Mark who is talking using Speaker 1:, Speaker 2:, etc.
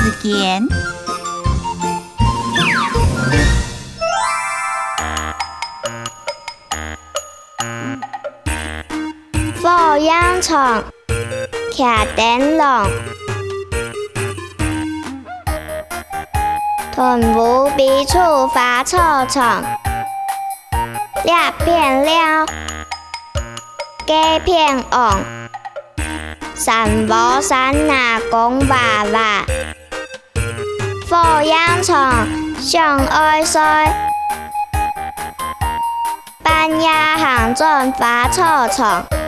Speaker 1: 子田。抚养床，徛灯笼，臀部鼻处发臭虫，裂片了，鸡片红，三宝三拿公娃娃。火影虫上爱衰，半夜行进花草丛。